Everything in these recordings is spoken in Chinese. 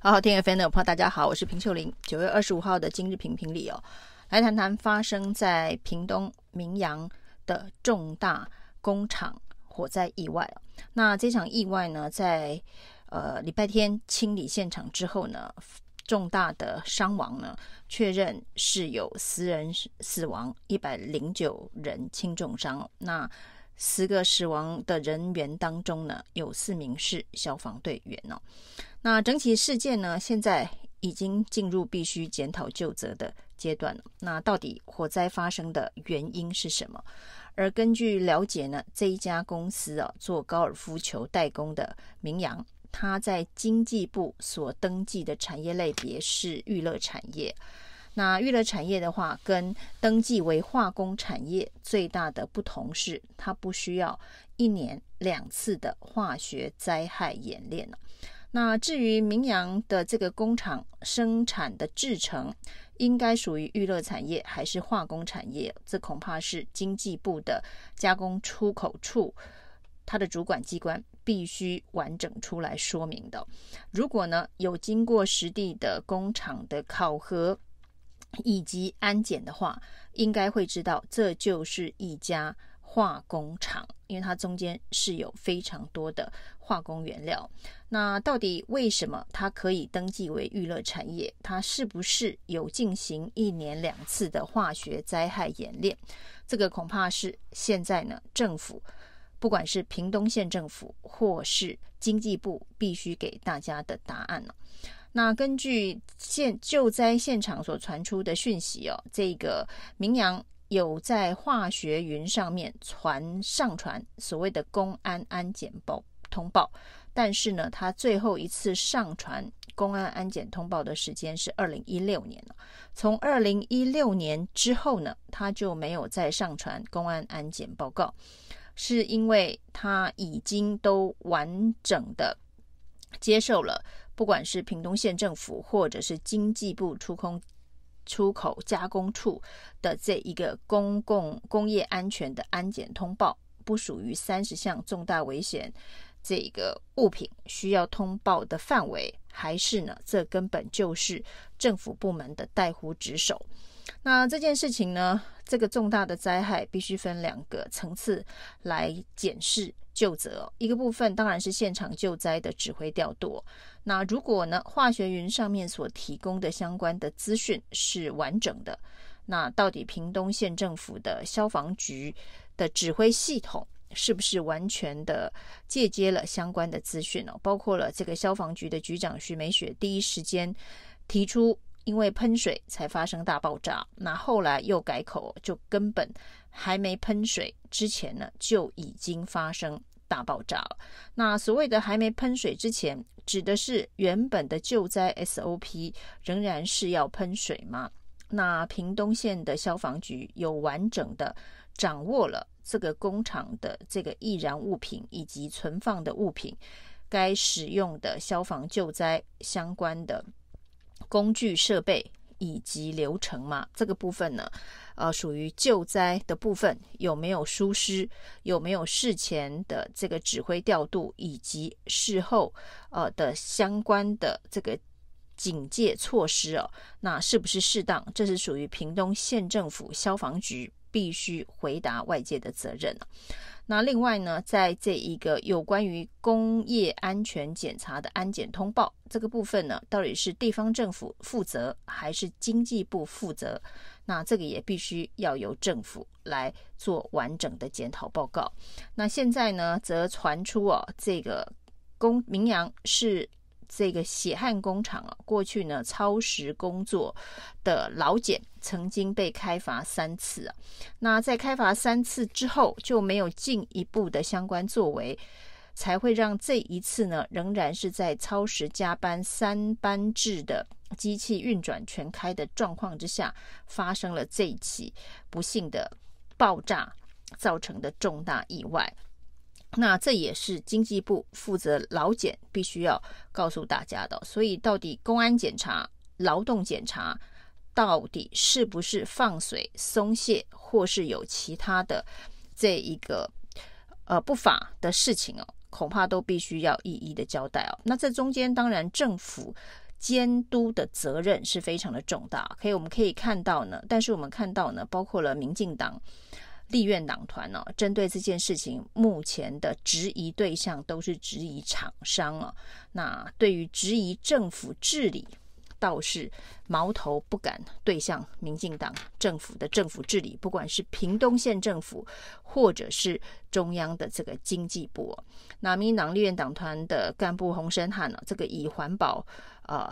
好好听 FM 的朋友，大家好，我是平秀玲。九月二十五号的今日评评里哦，来谈谈发生在屏东明阳的重大工厂火灾意外。那这场意外呢，在呃礼拜天清理现场之后呢，重大的伤亡呢，确认是有十人死亡，一百零九人轻重伤。那十个死亡的人员当中呢，有四名是消防队员哦。那整起事件呢，现在已经进入必须检讨就责的阶段了。那到底火灾发生的原因是什么？而根据了解呢，这一家公司啊，做高尔夫球代工的明扬，它在经济部所登记的产业类别是娱乐产业。那娱乐产业的话，跟登记为化工产业最大的不同是，它不需要一年两次的化学灾害演练。那至于明扬的这个工厂生产的制程，应该属于娱乐产业还是化工产业？这恐怕是经济部的加工出口处，它的主管机关必须完整出来说明的。如果呢，有经过实地的工厂的考核以及安检的话，应该会知道这就是一家化工厂，因为它中间是有非常多的化工原料。那到底为什么它可以登记为娱乐产业？它是不是有进行一年两次的化学灾害演练？这个恐怕是现在呢，政府不管是屏东县政府或是经济部，必须给大家的答案了。那根据现救灾现场所传出的讯息哦，这个明阳。有在化学云上面传上传所谓的公安安检报通报，但是呢，他最后一次上传公安安检通报的时间是二零一六年了。从二零一六年之后呢，他就没有再上传公安安检报告，是因为他已经都完整的接受了，不管是屏东县政府或者是经济部出空。出口加工处的这一个公共工业安全的安检通报，不属于三十项重大危险这个物品需要通报的范围，还是呢？这根本就是政府部门的怠忽职守。那这件事情呢，这个重大的灾害必须分两个层次来检视。究责一个部分当然是现场救灾的指挥调度。那如果呢，化学云上面所提供的相关的资讯是完整的，那到底屏东县政府的消防局的指挥系统是不是完全的借接了相关的资讯呢？包括了这个消防局的局长徐美雪第一时间提出，因为喷水才发生大爆炸，那后来又改口，就根本还没喷水之前呢，就已经发生。大爆炸了。那所谓的还没喷水之前，指的是原本的救灾 SOP 仍然是要喷水吗？那屏东县的消防局有完整的掌握了这个工厂的这个易燃物品以及存放的物品，该使用的消防救灾相关的工具设备。以及流程嘛，这个部分呢，呃，属于救灾的部分，有没有疏失？有没有事前的这个指挥调度，以及事后呃的相关的这个警戒措施哦？那是不是适当？这是属于屏东县政府消防局必须回答外界的责任。那另外呢，在这一个有关于工业安全检查的安检通报这个部分呢，到底是地方政府负责还是经济部负责？那这个也必须要由政府来做完整的检讨报告。那现在呢，则传出哦，这个公明阳是。这个血汗工厂啊，过去呢超时工作的老茧曾经被开罚三次啊。那在开罚三次之后，就没有进一步的相关作为，才会让这一次呢，仍然是在超时加班三班制的机器运转全开的状况之下，发生了这一起不幸的爆炸造成的重大意外。那这也是经济部负责劳检必须要告诉大家的，所以到底公安检查、劳动检查，到底是不是放水松懈，或是有其他的这一个呃不法的事情哦，恐怕都必须要一一的交代哦。那这中间当然政府监督的责任是非常的重大。可以，我们可以看到呢，但是我们看到呢，包括了民进党立院党团呢，针对这件事情，目前的质疑对象都是质疑厂商啊。那对于质疑政府治理，倒是矛头不敢对向民进党政府的政府治理，不管是屏东县政府，或者是中央的这个经济部。那民进党立院党团的干部洪申翰呢，这个以环保呃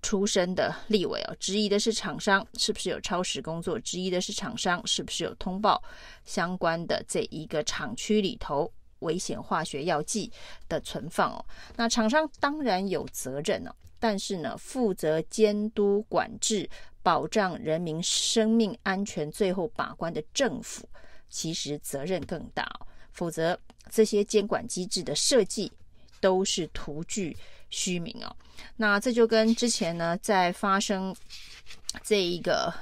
出身的立委哦，质疑的是厂商是不是有超时工作，质疑的是厂商是不是有通报相关的这一个厂区里头危险化学药剂的存放哦。那厂商当然有责任哦。但是呢，负责监督管制、保障人民生命安全、最后把关的政府，其实责任更大哦。否则，这些监管机制的设计都是徒具虚名哦。那这就跟之前呢，在发生这一个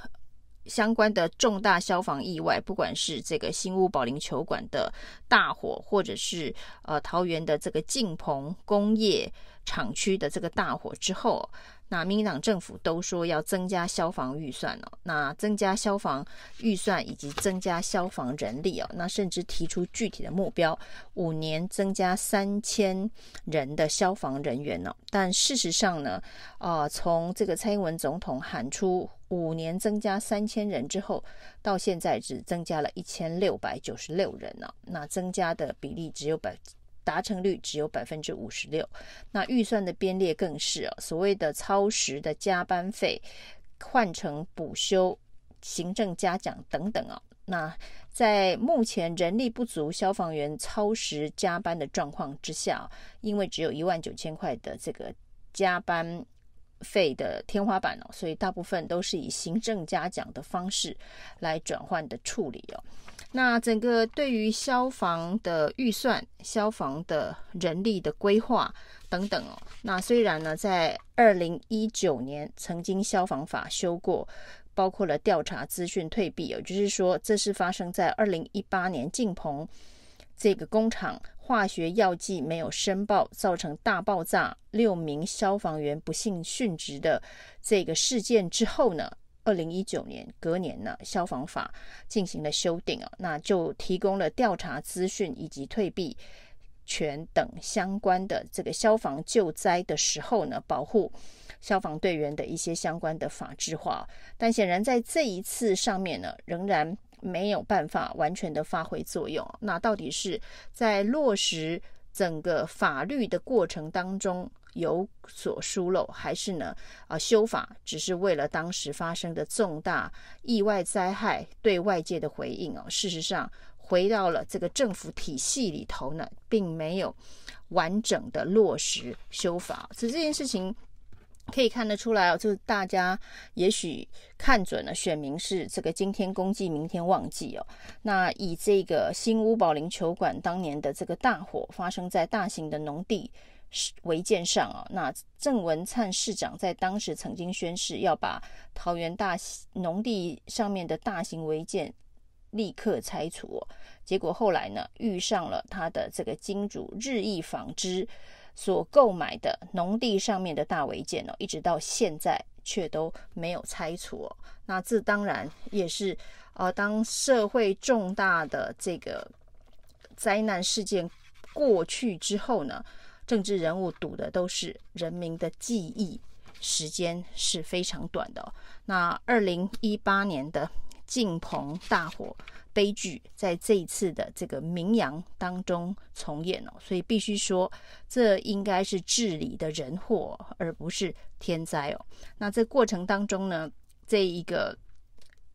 相关的重大消防意外，不管是这个新屋保龄球馆的大火，或者是呃桃园的这个晋鹏工业。厂区的这个大火之后，那民进党政府都说要增加消防预算哦，那增加消防预算以及增加消防人力哦，那甚至提出具体的目标，五年增加三千人的消防人员哦。但事实上呢，呃，从这个蔡英文总统喊出五年增加三千人之后，到现在只增加了一千六百九十六人呢，那增加的比例只有百。达成率只有百分之五十六，那预算的编列更是啊，所谓的超时的加班费换成补休、行政嘉奖等等啊。那在目前人力不足、消防员超时加班的状况之下，因为只有一万九千块的这个加班费的天花板哦，所以大部分都是以行政嘉奖的方式来转换的处理哦。那整个对于消防的预算、消防的人力的规划等等哦，那虽然呢，在二零一九年曾经消防法修过，包括了调查资讯退避，也就是说，这是发生在二零一八年敬鹏这个工厂化学药剂没有申报，造成大爆炸，六名消防员不幸殉职的这个事件之后呢。二零一九年隔年呢，消防法进行了修订啊，那就提供了调查资讯以及退避权等相关的这个消防救灾的时候呢，保护消防队员的一些相关的法制化。但显然在这一次上面呢，仍然没有办法完全的发挥作用。那到底是在落实整个法律的过程当中，有所疏漏，还是呢？啊，修法只是为了当时发生的重大意外灾害对外界的回应哦。事实上，回到了这个政府体系里头呢，并没有完整的落实修法。所以这件事情可以看得出来哦，就是大家也许看准了选民是这个今天公祭，明天忘记哦。那以这个新屋保龄球馆当年的这个大火发生在大型的农地。违建上啊，那郑文灿市长在当时曾经宣誓要把桃园大农地上面的大型违建立刻拆除，结果后来呢，遇上了他的这个金主日益纺织所购买的农地上面的大违建哦，一直到现在却都没有拆除。那这当然也是呃，当社会重大的这个灾难事件过去之后呢，政治人物赌的都是人民的记忆，时间是非常短的。那二零一八年的敬鹏大火悲剧，在这一次的这个明阳当中重演哦，所以必须说，这应该是治理的人祸，而不是天灾哦。那这过程当中呢，这一个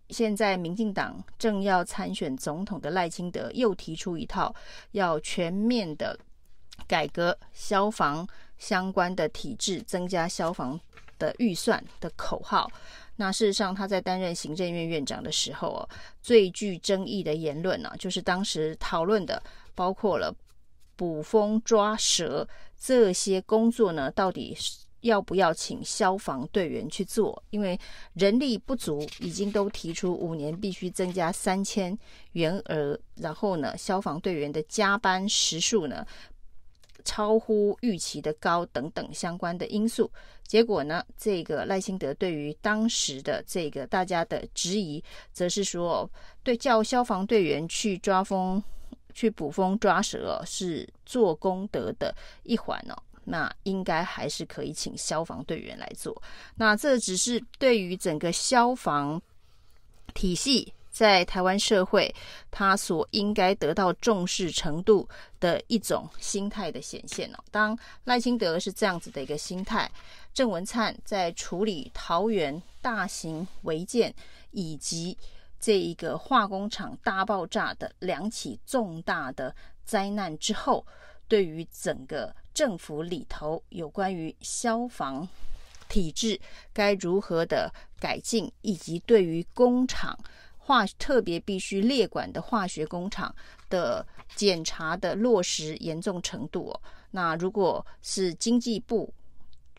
现在民进党正要参选总统的赖清德，又提出一套要全面的。改革消防相关的体制，增加消防的预算的口号。那事实上，他在担任行政院院长的时候哦，最具争议的言论呢，就是当时讨论的，包括了捕蜂抓蛇这些工作呢，到底要不要请消防队员去做？因为人力不足，已经都提出五年必须增加三千员额，然后呢，消防队员的加班时数呢？超乎预期的高等等相关的因素，结果呢，这个赖清德对于当时的这个大家的质疑，则是说，对叫消防队员去抓风、去捕风抓蛇是做功德的一环哦，那应该还是可以请消防队员来做。那这只是对于整个消防体系。在台湾社会，他所应该得到重视程度的一种心态的显现哦。当赖清德是这样子的一个心态，郑文灿在处理桃园大型违建以及这一个化工厂大爆炸的两起重大的灾难之后，对于整个政府里头有关于消防体制该如何的改进，以及对于工厂。化特别必须列管的化学工厂的检查的落实严重程度哦，那如果是经济部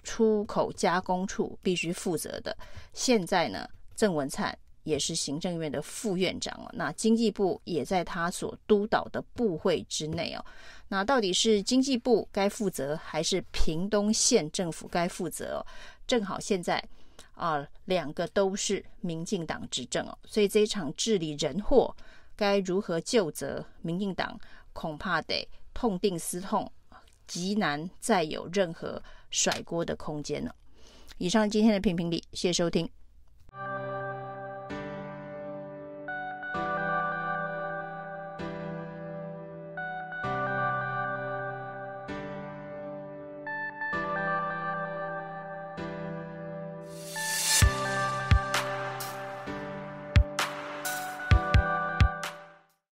出口加工处必须负责的，现在呢，郑文灿也是行政院的副院长哦，那经济部也在他所督导的部会之内哦，那到底是经济部该负责，还是屏东县政府该负责哦？正好现在。啊，两个都是民进党执政哦，所以这一场治理人祸该如何救责？民进党恐怕得痛定思痛，极难再有任何甩锅的空间了。以上今天的评评理，谢谢收听。